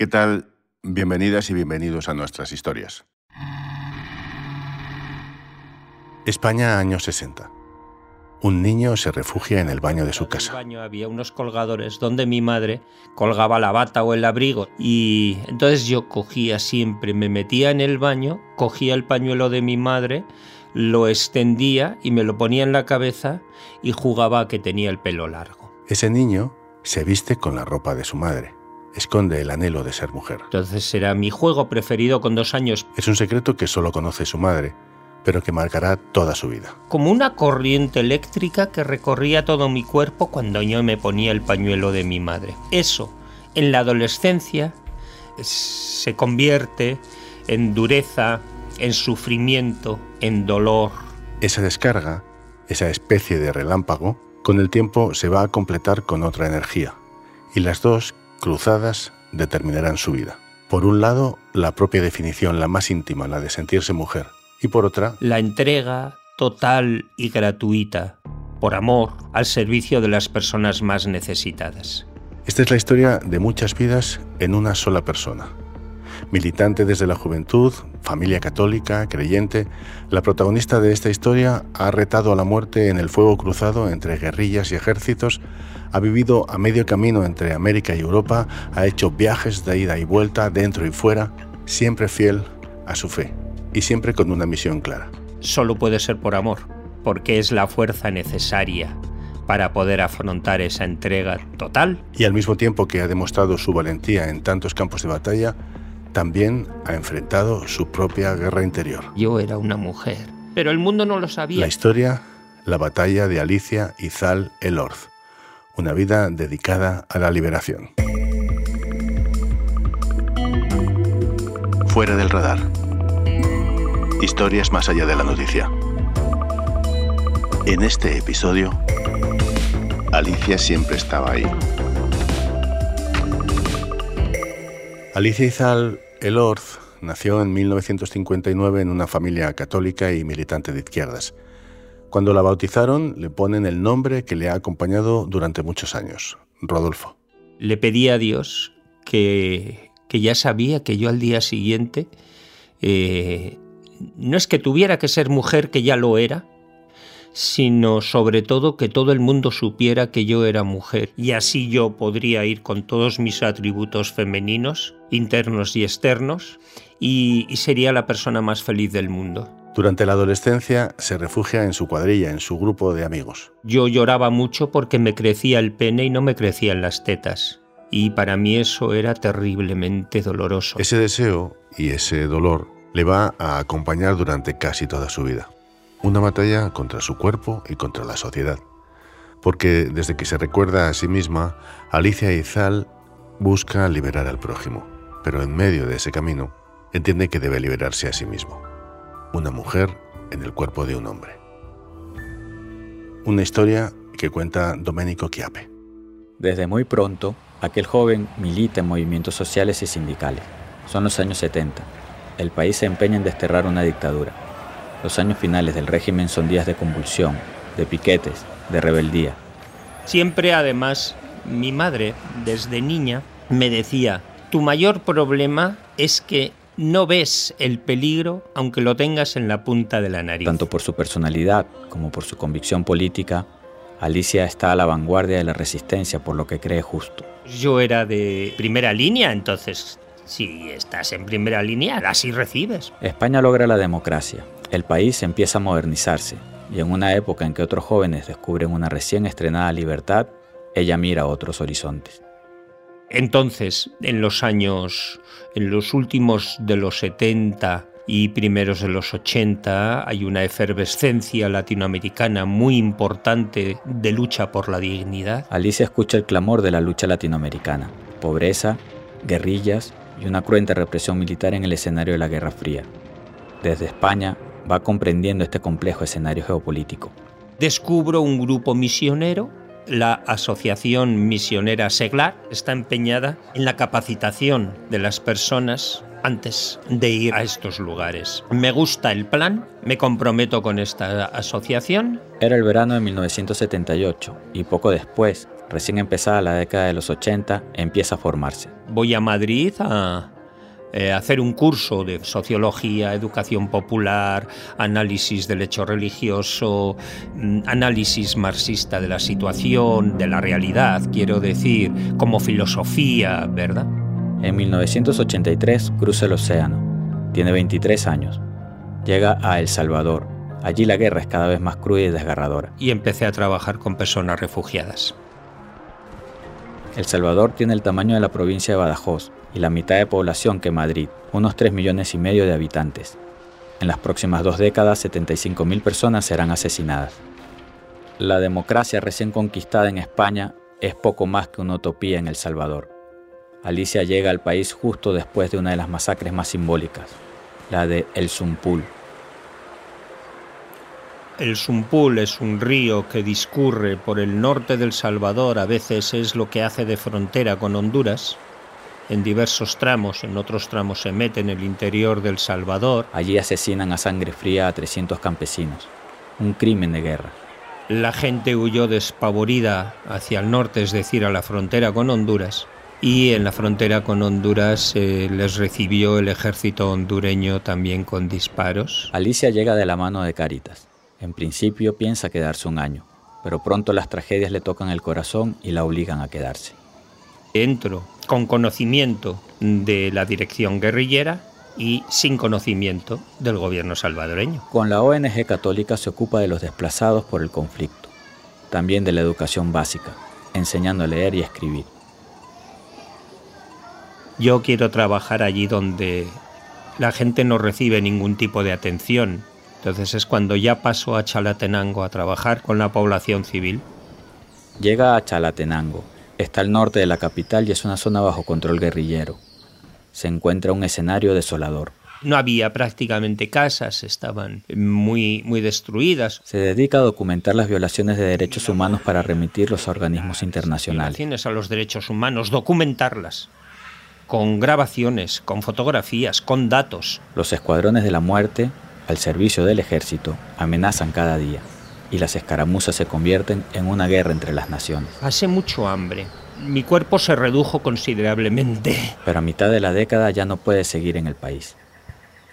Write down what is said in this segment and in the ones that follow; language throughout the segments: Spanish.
¿Qué tal? Bienvenidas y bienvenidos a nuestras historias. España, años 60. Un niño se refugia en el baño de su casa. En el baño había unos colgadores donde mi madre colgaba la bata o el abrigo y entonces yo cogía siempre, me metía en el baño, cogía el pañuelo de mi madre, lo extendía y me lo ponía en la cabeza y jugaba a que tenía el pelo largo. Ese niño se viste con la ropa de su madre. Esconde el anhelo de ser mujer. Entonces era mi juego preferido con dos años. Es un secreto que solo conoce su madre, pero que marcará toda su vida. Como una corriente eléctrica que recorría todo mi cuerpo cuando yo me ponía el pañuelo de mi madre. Eso, en la adolescencia, se convierte en dureza, en sufrimiento, en dolor. Esa descarga, esa especie de relámpago, con el tiempo se va a completar con otra energía, y las dos, cruzadas, determinarán su vida. Por un lado, la propia definición, la más íntima, la de sentirse mujer, y por otra, la entrega total y gratuita, por amor, al servicio de las personas más necesitadas. Esta es la historia de muchas vidas en una sola persona. Militante desde la juventud, familia católica, creyente, la protagonista de esta historia ha retado a la muerte en el fuego cruzado entre guerrillas y ejércitos, ha vivido a medio camino entre América y Europa, ha hecho viajes de ida y vuelta dentro y fuera, siempre fiel a su fe y siempre con una misión clara. Solo puede ser por amor, porque es la fuerza necesaria para poder afrontar esa entrega total. Y al mismo tiempo que ha demostrado su valentía en tantos campos de batalla, también ha enfrentado su propia guerra interior. Yo era una mujer, pero el mundo no lo sabía. La historia, la batalla de Alicia Izal Elorz, una vida dedicada a la liberación. Fuera del radar. Historias más allá de la noticia. En este episodio, Alicia siempre estaba ahí. Alicia Izal Elorz nació en 1959 en una familia católica y militante de izquierdas. Cuando la bautizaron, le ponen el nombre que le ha acompañado durante muchos años, Rodolfo. Le pedí a Dios que, que ya sabía que yo al día siguiente eh, no es que tuviera que ser mujer, que ya lo era, sino sobre todo que todo el mundo supiera que yo era mujer y así yo podría ir con todos mis atributos femeninos, internos y externos, y, sería la persona más feliz del mundo. Durante la adolescencia se refugia en su cuadrilla, en su grupo de amigos. Yo lloraba mucho porque me crecía el pene y no me crecían las tetas. Y para mí eso era terriblemente doloroso. Ese deseo y ese dolor le va a acompañar durante casi toda su vida. Una batalla contra su cuerpo y contra la sociedad. Porque desde que se recuerda a sí misma, Alicia Izal busca liberar al prójimo, pero en medio de ese camino entiende que debe liberarse a sí mismo. Una mujer en el cuerpo de un hombre. Una historia que cuenta Domenico Chiape. Desde muy pronto, aquel joven milita en movimientos sociales y sindicales. Son los años 70 el país se empeña en desterrar una dictadura. Los años finales del régimen son días de convulsión, de piquetes, de rebeldía. Siempre además mi madre, desde niña, me decía, tu mayor problema es que no ves el peligro aunque lo tengas en la punta de la nariz. Tanto por su personalidad como por su convicción política, Alicia está a la vanguardia de la resistencia por lo que cree justo. Yo era de primera línea, entonces si estás en primera línea, así recibes. España logra la democracia. El país empieza a modernizarse. Y en una época en que otros jóvenes descubren una recién estrenada libertad, ella mira otros horizontes. Entonces, en los años, en los últimos de los 70 y primeros de los 80, hay una efervescencia latinoamericana muy importante de lucha por la dignidad. Alicia escucha el clamor de la lucha latinoamericana. Pobreza, guerrillas, y una cruenta represión militar en el escenario de la Guerra Fría. Desde España va comprendiendo este complejo escenario geopolítico. Descubro un grupo misionero, la Asociación Misionera Seglar, está empeñada en la capacitación de las personas antes de ir a estos lugares. Me gusta el plan, me comprometo con esta asociación. Era el verano de 1978 y poco después Recién empezada la década de los 80, empieza a formarse. Voy a Madrid a eh, hacer un curso de sociología, educación popular, análisis del hecho religioso, mm, análisis marxista de la situación, de la realidad, quiero decir, como filosofía, ¿verdad? En 1983 cruza el océano. Tiene 23 años. Llega a El Salvador. Allí la guerra es cada vez más cruda y desgarradora. Y empecé a trabajar con personas refugiadas. El Salvador tiene el tamaño de la provincia de Badajoz y la mitad de población que Madrid, unos 3 millones y medio de habitantes. En las próximas dos décadas, 75.000 personas serán asesinadas. La democracia recién conquistada en España es poco más que una utopía en El Salvador. Alicia llega al país justo después de una de las masacres más simbólicas, la de El Zumpul. El Zumpul es un río que discurre por el norte del Salvador, a veces es lo que hace de frontera con Honduras, en diversos tramos, en otros tramos se mete en el interior del Salvador. Allí asesinan a sangre fría a 300 campesinos. Un crimen de guerra. La gente huyó despavorida hacia el norte, es decir, a la frontera con Honduras. Y en la frontera con Honduras eh, les recibió el ejército hondureño también con disparos. Alicia llega de la mano de Caritas. En principio piensa quedarse un año, pero pronto las tragedias le tocan el corazón y la obligan a quedarse. Entro con conocimiento de la dirección guerrillera y sin conocimiento del gobierno salvadoreño. Con la ONG católica se ocupa de los desplazados por el conflicto, también de la educación básica, enseñando a leer y escribir. Yo quiero trabajar allí donde la gente no recibe ningún tipo de atención. Entonces es cuando ya paso a Chalatenango a trabajar con la población civil. Llega a Chalatenango, Está al norte de la capital y es una zona bajo control guerrillero. Se encuentra un escenario desolador. No había prácticamente casas, estaban muy, muy destruidas. Se dedica a documentar las violaciones de derechos humanos para remitirlos a organismos internacionales. Violaciones a los derechos humanos, documentarlas con grabaciones, con fotografías, con datos. Los escuadrones de la muerte, al servicio del ejército, amenazan cada día y las escaramuzas se convierten en una guerra entre las naciones. Hace mucho hambre. Mi cuerpo se redujo considerablemente. Pero a mitad de la década ya no puede seguir en el país.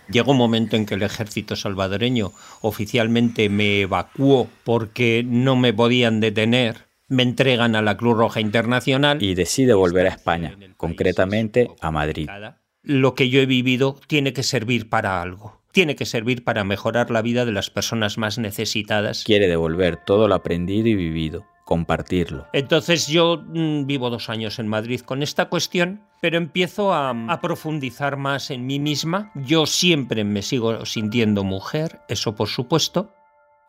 Llegó un momento en que el ejército salvadoreño oficialmente me evacuó porque no me podían detener. Me entregan a la Cruz Roja Internacional. Y decide volver a España, concretamente a Madrid. Lo que yo he vivido tiene que servir para algo tiene que servir para mejorar la vida de las personas más necesitadas. Quiere devolver todo lo aprendido y vivido, compartirlo. Entonces yo mm, vivo dos años en Madrid con esta cuestión, pero empiezo a, a profundizar más en mí misma. Yo siempre me sigo sintiendo mujer, eso por supuesto.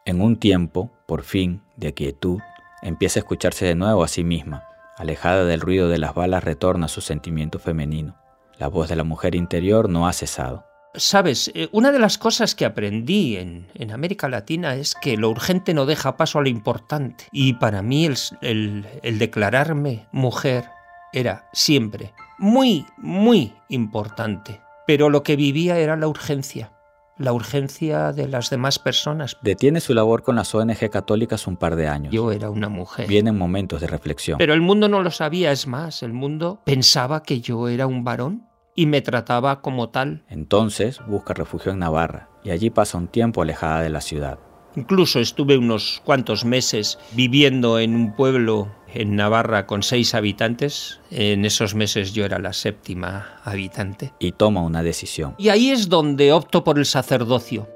En un tiempo, por fin, de quietud, empieza a escucharse de nuevo a sí misma. Alejada del ruido de las balas, retorna a su sentimiento femenino. La voz de la mujer interior no ha cesado. Sabes, eh, una de las cosas que aprendí en, América Latina es que lo urgente no deja paso a lo importante. Y para mí el, el declararme mujer era siempre muy, muy importante. Pero lo que vivía era la urgencia la urgencia de las demás personas. Detiene su labor con las ONG católicas un par de años. Yo era una mujer. Vienen momentos de reflexión. Pero el mundo no lo sabía, es más, el mundo pensaba que yo era un varón y me trataba como tal. Entonces busca refugio en Navarra y allí pasa un tiempo alejada de la ciudad. Incluso estuve unos cuantos meses viviendo en un pueblo en Navarra con seis habitantes. En esos meses yo era la séptima habitante. Y toma una decisión. Y ahí es donde opto por el sacerdocio.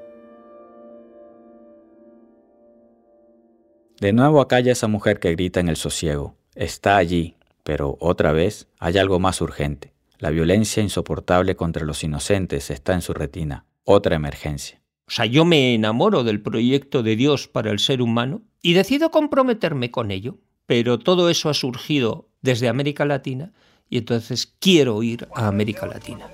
De nuevo acalla esa mujer que grita en el sosiego. Está allí, pero otra vez hay algo más urgente. La violencia insoportable contra los inocentes está en su retina. Otra emergencia. O sea, yo me enamoro del proyecto de Dios para el ser humano y decido comprometerme con ello. Pero todo eso ha surgido desde América Latina y entonces quiero ir a América Latina.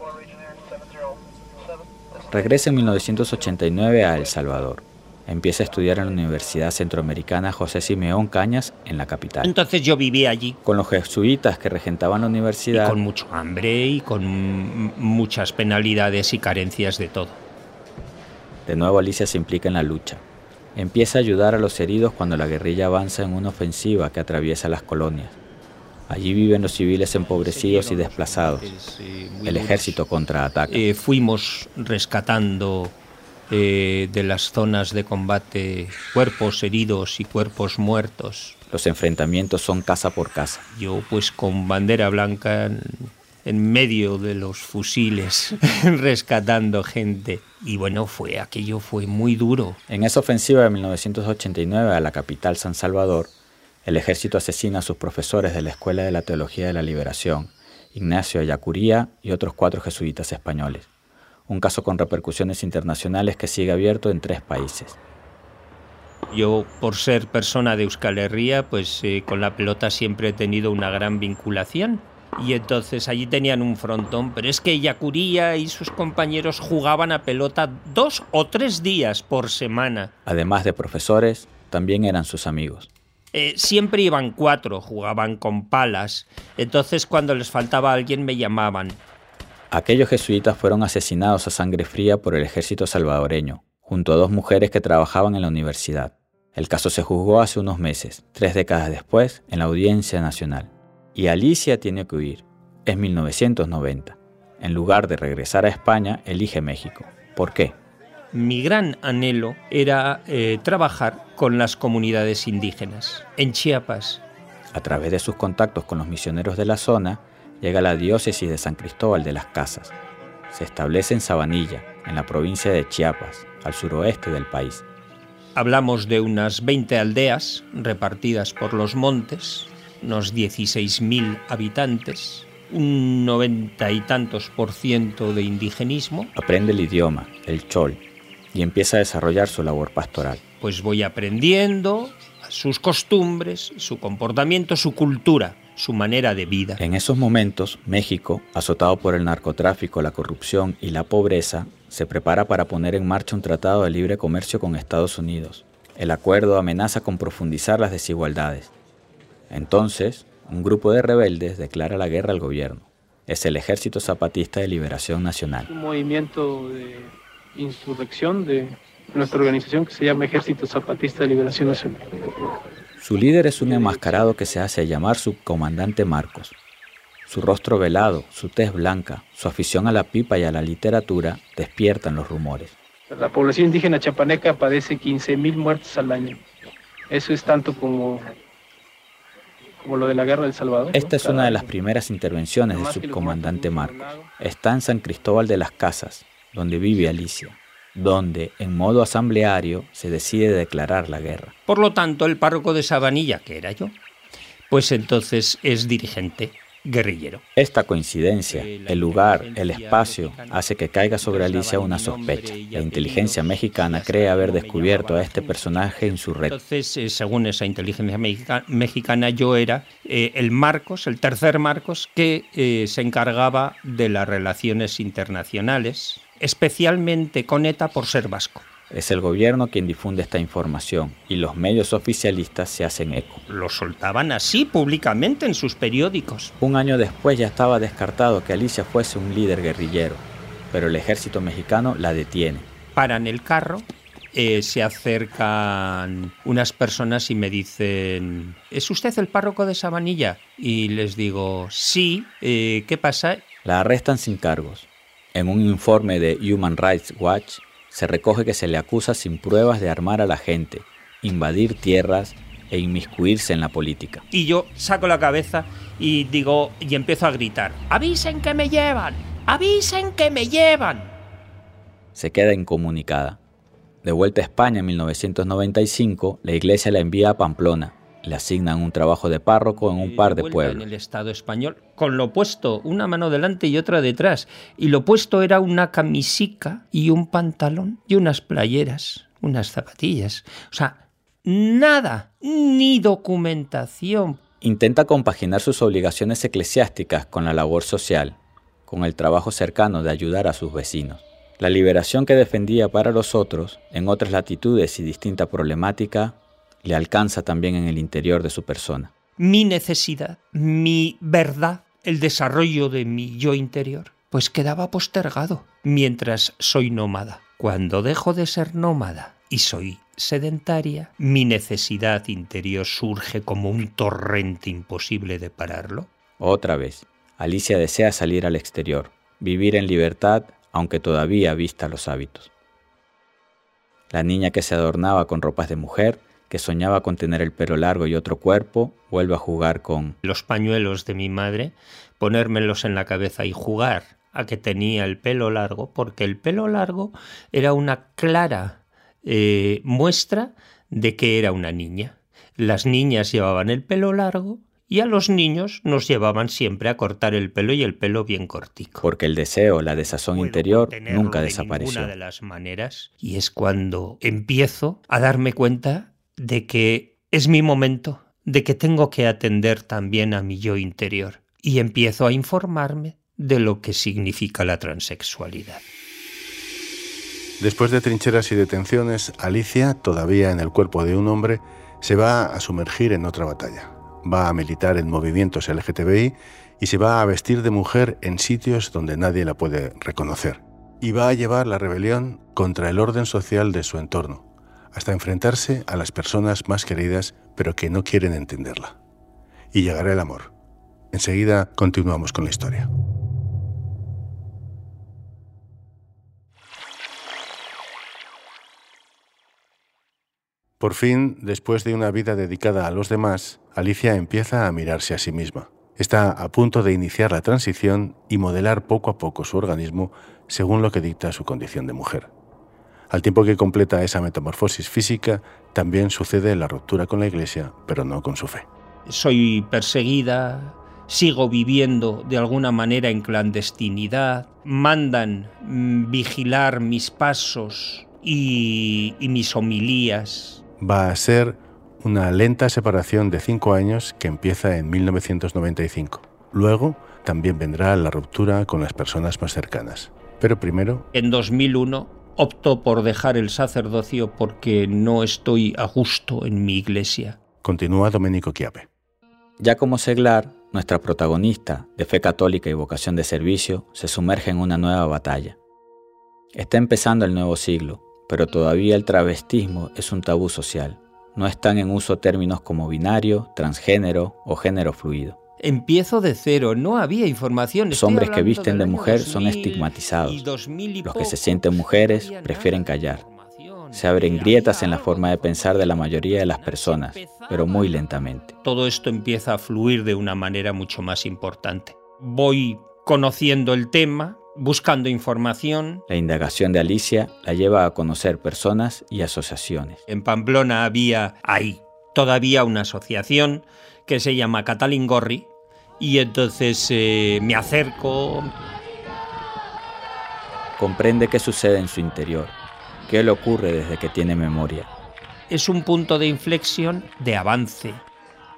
Regresa en 1989 a El Salvador. Empieza a estudiar en la Universidad Centroamericana José Simeón Cañas en la capital. Entonces yo vivía allí. Con los jesuitas que regentaban la universidad. Y con mucho hambre y con muchas penalidades y carencias de todo. De nuevo Alicia se implica en la lucha. Empieza a ayudar a los heridos cuando la guerrilla avanza en una ofensiva que atraviesa las colonias. Allí viven los civiles empobrecidos y desplazados. El ejército contraataca. Eh, fuimos rescatando eh, de las zonas de combate cuerpos heridos y cuerpos muertos. Los enfrentamientos son casa por casa. Yo pues con bandera blanca en, en medio de los fusiles rescatando gente. Y bueno, fue aquello fue muy duro. En esa ofensiva de 1989 a la capital San Salvador, el ejército asesina a sus profesores de la Escuela de la Teología de la Liberación, Ignacio Ayacuría y otros cuatro jesuitas españoles. Un caso con repercusiones internacionales que sigue abierto en tres países. Yo, por ser persona de Euskal Herria, pues eh, con la pelota siempre he tenido una gran vinculación. Y entonces allí tenían un frontón, pero es que Yacuría y sus compañeros jugaban a pelota dos o tres días por semana. Además de profesores, también eran sus amigos. Eh, siempre iban cuatro, jugaban con palas. Entonces cuando les faltaba alguien me llamaban. Aquellos jesuitas fueron asesinados a sangre fría por el ejército salvadoreño, junto a dos mujeres que trabajaban en la universidad. El caso se juzgó hace unos meses, tres décadas después, en la Audiencia Nacional. Y Alicia tiene que huir. Es 1990. En lugar de regresar a España, elige México. ¿Por qué? Mi gran anhelo era eh, trabajar con las comunidades indígenas en Chiapas. A través de sus contactos con los misioneros de la zona, llega a la diócesis de San Cristóbal de las Casas. Se establece en Sabanilla, en la provincia de Chiapas, al suroeste del país. Hablamos de unas 20 aldeas repartidas por los montes, unos 16.000 habitantes, un noventa y tantos por ciento de indigenismo. Aprende el idioma, el chol, y empieza a desarrollar su labor pastoral. Pues voy aprendiendo sus costumbres, su comportamiento, su cultura, su manera de vida. En esos momentos, México, azotado por el narcotráfico, la corrupción y la pobreza, se prepara para poner en marcha un tratado de libre comercio con Estados Unidos. El acuerdo amenaza con profundizar las desigualdades. Entonces, un grupo de rebeldes declara la guerra al gobierno. Es el Ejército Zapatista de Liberación Nacional. Un movimiento de insurrección de nuestra organización que se llama Ejército Zapatista de Liberación Nacional. Su líder es un enmascarado que se hace llamar subcomandante Marcos. Su rostro velado, su tez blanca, su afición a la pipa y a la literatura despiertan los rumores. La población indígena chapaneca padece 15.000 muertos al año. Eso es tanto como, como lo de la guerra del Salvador. Esta es una de las primeras intervenciones del subcomandante Marcos. Está en San Cristóbal de las Casas, donde vive Alicia donde en modo asambleario se decide declarar la guerra. Por lo tanto, el párroco de Sabanilla, que era yo, pues entonces es dirigente guerrillero. Esta coincidencia, el lugar, el espacio, hace que caiga sobre Alicia una sospecha. La inteligencia mexicana cree haber descubierto a este personaje en su red. Entonces, eh, según esa inteligencia mexicana, yo era eh, el Marcos, el tercer Marcos, que eh, se encargaba de las relaciones internacionales especialmente con ETA por ser vasco. Es el gobierno quien difunde esta información y los medios oficialistas se hacen eco. Lo soltaban así públicamente en sus periódicos. Un año después ya estaba descartado que Alicia fuese un líder guerrillero, pero el ejército mexicano la detiene. Paran el carro, eh, se acercan unas personas y me dicen, ¿es usted el párroco de Sabanilla? Y les digo, sí, eh, ¿qué pasa? La arrestan sin cargos. En un informe de Human Rights Watch se recoge que se le acusa sin pruebas de armar a la gente, invadir tierras e inmiscuirse en la política. Y yo saco la cabeza y digo y empiezo a gritar, "Avisen que me llevan, avisen que me llevan." Se queda incomunicada. De vuelta a España en 1995, la iglesia la envía a Pamplona, le asignan un trabajo de párroco en un par de pueblos. En el Estado español, con lo puesto, una mano delante y otra detrás. Y lo puesto era una camisica y un pantalón y unas playeras, unas zapatillas. O sea, nada, ni documentación. Intenta compaginar sus obligaciones eclesiásticas con la labor social, con el trabajo cercano de ayudar a sus vecinos. La liberación que defendía para los otros, en otras latitudes y distinta problemática, le alcanza también en el interior de su persona. Mi necesidad, mi verdad, el desarrollo de mi yo interior, pues quedaba postergado mientras soy nómada. Cuando dejo de ser nómada y soy sedentaria, mi necesidad interior surge como un torrente imposible de pararlo. Otra vez, Alicia desea salir al exterior, vivir en libertad, aunque todavía vista los hábitos. La niña que se adornaba con ropas de mujer, que soñaba con tener el pelo largo y otro cuerpo, vuelve a jugar con los pañuelos de mi madre, ponérmelos en la cabeza y jugar a que tenía el pelo largo, porque el pelo largo era una clara eh, muestra de que era una niña. Las niñas llevaban el pelo largo y a los niños nos llevaban siempre a cortar el pelo y el pelo bien cortico. Porque el deseo, la desazón interior nunca desapareció. De las maneras y es cuando empiezo a darme cuenta de que es mi momento, de que tengo que atender también a mi yo interior y empiezo a informarme de lo que significa la transexualidad. Después de trincheras y detenciones, Alicia, todavía en el cuerpo de un hombre, se va a sumergir en otra batalla va a militar en movimientos LGTBI y se va a vestir de mujer en sitios donde nadie la puede reconocer. Y va a llevar la rebelión contra el orden social de su entorno, hasta enfrentarse a las personas más queridas pero que no quieren entenderla. Y llegará el amor. Enseguida continuamos con la historia. Por fin, después de una vida dedicada a los demás, Alicia empieza a mirarse a sí misma. Está a punto de iniciar la transición y modelar poco a poco su organismo según lo que dicta su condición de mujer. Al tiempo que completa esa metamorfosis física, también sucede la ruptura con la Iglesia, pero no con su fe. Soy perseguida, sigo viviendo de alguna manera en clandestinidad, mandan mm, vigilar mis pasos y, y mis homilías va a ser una lenta separación de cinco años que empieza en 1995. Luego también vendrá la ruptura con las personas más cercanas. Pero primero... En 2001 opto por dejar el sacerdocio porque no estoy a gusto en mi iglesia. Continúa Domenico Chiape. Ya como seglar, nuestra protagonista, de fe católica y vocación de servicio, se sumerge en una nueva batalla. Está empezando el nuevo siglo, pero todavía el travestismo es un tabú social. No están en uso términos como binario, transgénero o género fluido. Empiezo de cero, no había información. Los hombres que visten de mujer son estigmatizados. Los que se sienten mujeres prefieren callar. Se abren grietas en la forma de pensar de la mayoría de las personas, pero muy lentamente. Todo esto empieza a fluir de una manera mucho más importante. Voy conociendo el tema, buscando información. La indagación de Alicia la lleva a conocer personas y asociaciones. En Pamplona había, hay todavía una asociación que se llama Catalingorri y entonces eh, me acerco. Comprende qué sucede en su interior, qué le ocurre desde que tiene memoria. Es un punto de inflexión, de avance,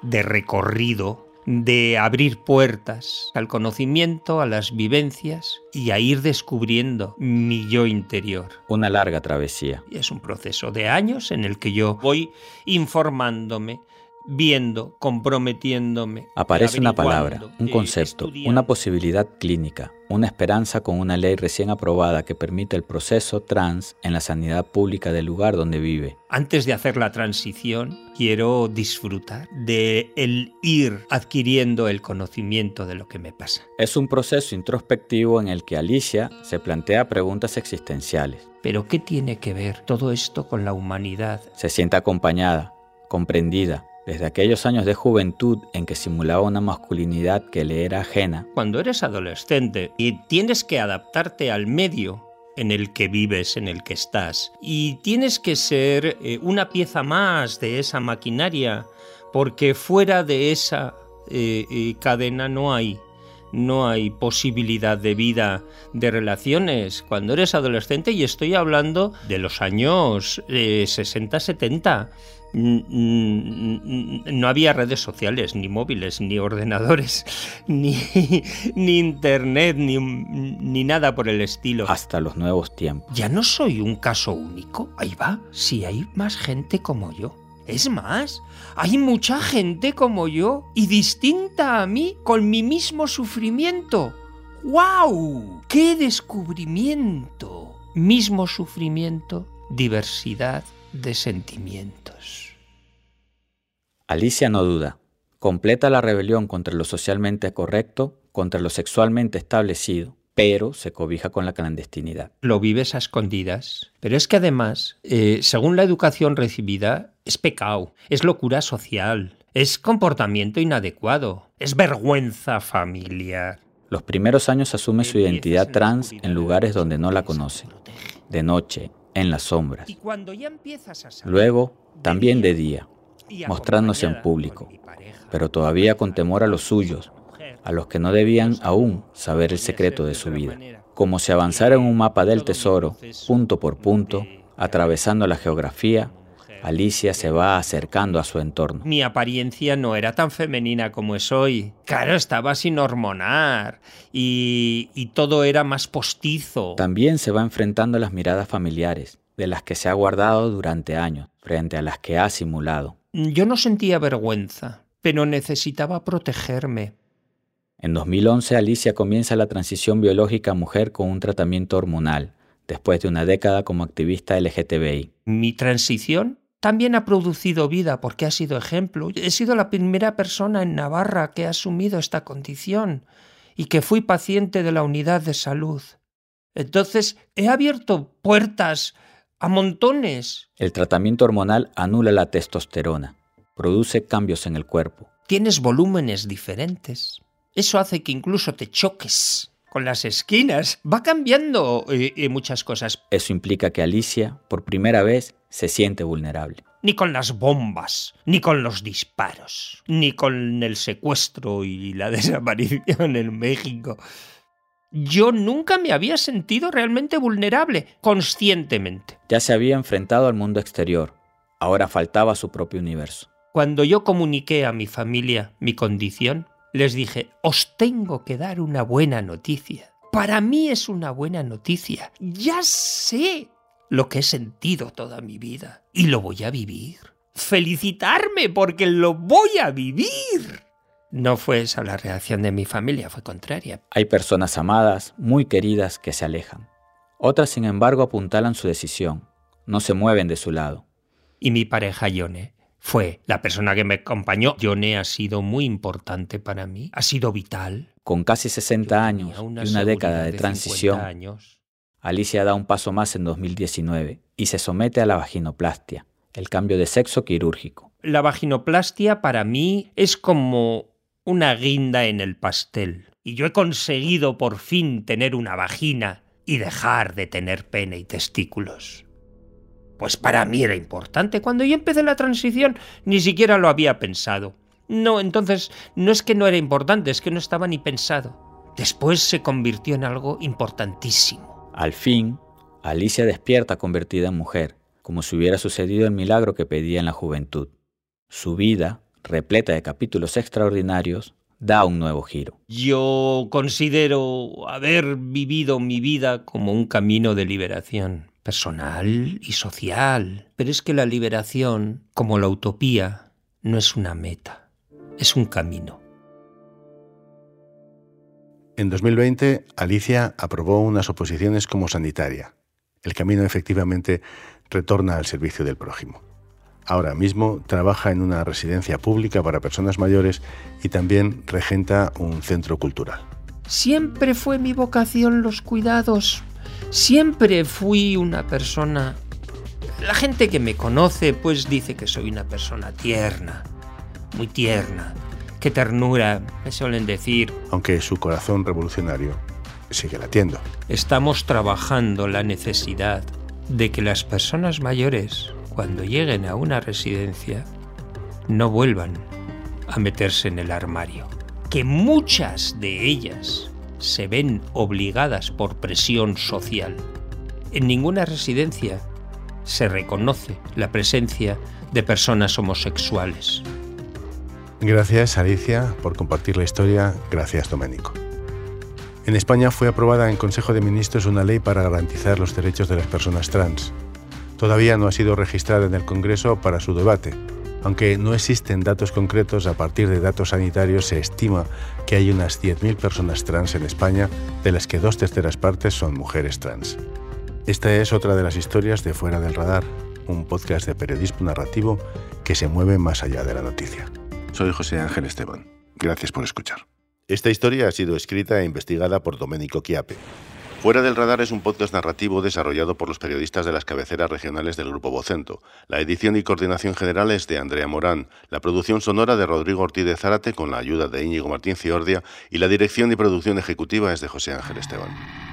de recorrido, de abrir puertas al conocimiento, a las vivencias y a ir descubriendo mi yo interior. Una larga travesía. Y es un proceso de años en el que yo voy informándome, viendo, comprometiéndome. Aparece una palabra, un concepto, una posibilidad clínica, una esperanza con una ley recién aprobada que permite el proceso trans en la sanidad pública del lugar donde vive. Antes de hacer la transición, quiero disfrutar de el ir adquiriendo el conocimiento de lo que me pasa. Es un proceso introspectivo en el que Alicia se plantea preguntas existenciales. Pero ¿qué tiene que ver todo esto con la humanidad? Se siente acompañada, comprendida, desde aquellos años de juventud en que simulaba una masculinidad que le era ajena. Cuando eres adolescente y tienes que adaptarte al medio en el que vives, en el que estás, y tienes que ser eh, una pieza más de esa maquinaria, porque fuera de esa eh, eh, cadena no hay no hay posibilidad de vida, de relaciones. Cuando eres adolescente, y estoy hablando de los años 60-70, no había redes sociales, ni móviles, ni ordenadores, ni, ni internet, ni, ni, nada por el estilo. Hasta los nuevos tiempos. Ya no soy un caso único. Ahí va. Si hay más gente como yo. Es más, hay mucha gente como yo y distinta a mí con mi mismo sufrimiento. ¡Wow! ¡Qué descubrimiento! Mismo sufrimiento, diversidad, de sentimientos. Alicia no duda. Completa la rebelión contra lo socialmente correcto, contra lo sexualmente establecido, pero se cobija con la clandestinidad. Lo vives a escondidas. Pero es que además, eh, según la educación recibida, es pecado, es locura social, es comportamiento inadecuado, es vergüenza familiar. Los primeros años asume su identidad trans en lugares donde no la conoce, de noche, en las sombras. Luego, también de día, mostrándose en público, pero todavía con temor a los suyos, a los que no debían aún saber el secreto de su vida. Como si avanzara en un mapa del tesoro, punto por punto, atravesando la geografía, Alicia se va acercando a su entorno. Mi apariencia no era tan femenina como es hoy. Claro, estaba sin hormonar y, y todo era más postizo. También se va enfrentando a las miradas familiares, de las que se ha guardado durante años, frente a las que ha simulado. Yo no sentía vergüenza, pero necesitaba protegerme. En 2011 Alicia comienza la transición biológica a mujer con un tratamiento hormonal, después de una década como activista LGTBI. Mi transición también ha producido vida porque ha sido ejemplo. He sido la primera persona en Navarra que ha asumido esta condición y que fui paciente de la unidad de salud. Entonces, he abierto puertas a montones. El tratamiento hormonal anula la testosterona, produce cambios en el cuerpo. Tienes volúmenes diferentes. Eso hace que incluso te choques con las esquinas. Va cambiando eh, eh, muchas cosas. Eso implica que Alicia, por primera vez, se siente vulnerable. Ni con las bombas, ni con los disparos, ni con el secuestro y la desaparición en México. Yo nunca me había sentido realmente vulnerable, conscientemente. Ya se había enfrentado al mundo exterior, ahora faltaba su propio universo. Cuando yo comuniqué a mi familia mi condición, les dije, os tengo que dar una buena noticia. Para mí es una buena noticia. Ya sé lo que he sentido toda mi vida y lo voy a vivir. Felicitarme porque lo voy a vivir. No fue esa la reacción de mi familia, fue contraria. Hay personas amadas, muy queridas, que se alejan. Otras, sin embargo, apuntalan su decisión. No se mueven de su lado. Y mi pareja Yone fue la persona que me acompañó. Yone ha sido muy importante para mí, ha sido vital. Con casi 60 años y una década de, transición, Alicia da un paso más en 2019 y se somete a la vaginoplastia, el cambio de sexo quirúrgico. La vaginoplastia para mí es como una guinda en el pastel. Y yo he conseguido por fin tener una vagina y dejar de tener pene y testículos. Pues para mí era importante. Cuando yo empecé la transición ni siquiera lo había pensado. No, entonces no es que no era importante, es que no estaba ni pensado. Después se convirtió en algo importantísimo. Al fin, Alicia despierta convertida en mujer, como si hubiera sucedido el milagro que pedía en la juventud. Su vida, repleta de capítulos extraordinarios, da un nuevo giro. Yo considero haber vivido mi vida como un camino de liberación personal y social. Pero es que la liberación, como la utopía, no es una meta, es un camino. En 2020, Alicia aprobó unas oposiciones como sanitaria. El camino efectivamente retorna al servicio del prójimo. Ahora mismo trabaja en una residencia pública para personas mayores y también regenta un centro cultural. Siempre fue mi vocación los cuidados. Siempre fui una persona... La gente que me conoce pues dice que soy una persona tierna, muy tierna. Qué ternura, me suelen decir. Aunque su corazón revolucionario sigue latiendo. Estamos trabajando la necesidad de que las personas mayores cuando lleguen a una residencia, no vuelvan a meterse en el armario. Que muchas de ellas se ven obligadas por presión social. En ninguna residencia se reconoce la presencia de personas homosexuales. Gracias Alicia por compartir la historia. Gracias Doménico. En España fue aprobada en Consejo de Ministros una ley para garantizar los derechos de las personas trans todavía no ha sido registrada en el Congreso para su debate. Aunque no existen datos concretos, a partir de datos sanitarios se estima que hay unas 10.000 personas trans en España, de las que dos terceras partes son mujeres trans. Esta es otra de las historias de Fuera del Radar. un podcast de periodismo narrativo que se mueve más allá de la noticia. Soy José Ángel Esteban. Gracias por escuchar. Esta historia ha sido escrita e investigada por Domenico Chiape. Fuera del radar es un podcast narrativo desarrollado por los periodistas de las cabeceras regionales del Grupo Vocento. La edición y coordinación general es de Andrea Morán, la producción sonora de Rodrigo Ortiz de Zárate con la ayuda de Íñigo Martín Ciordia y la dirección y producción ejecutiva es de José Ángel Esteban.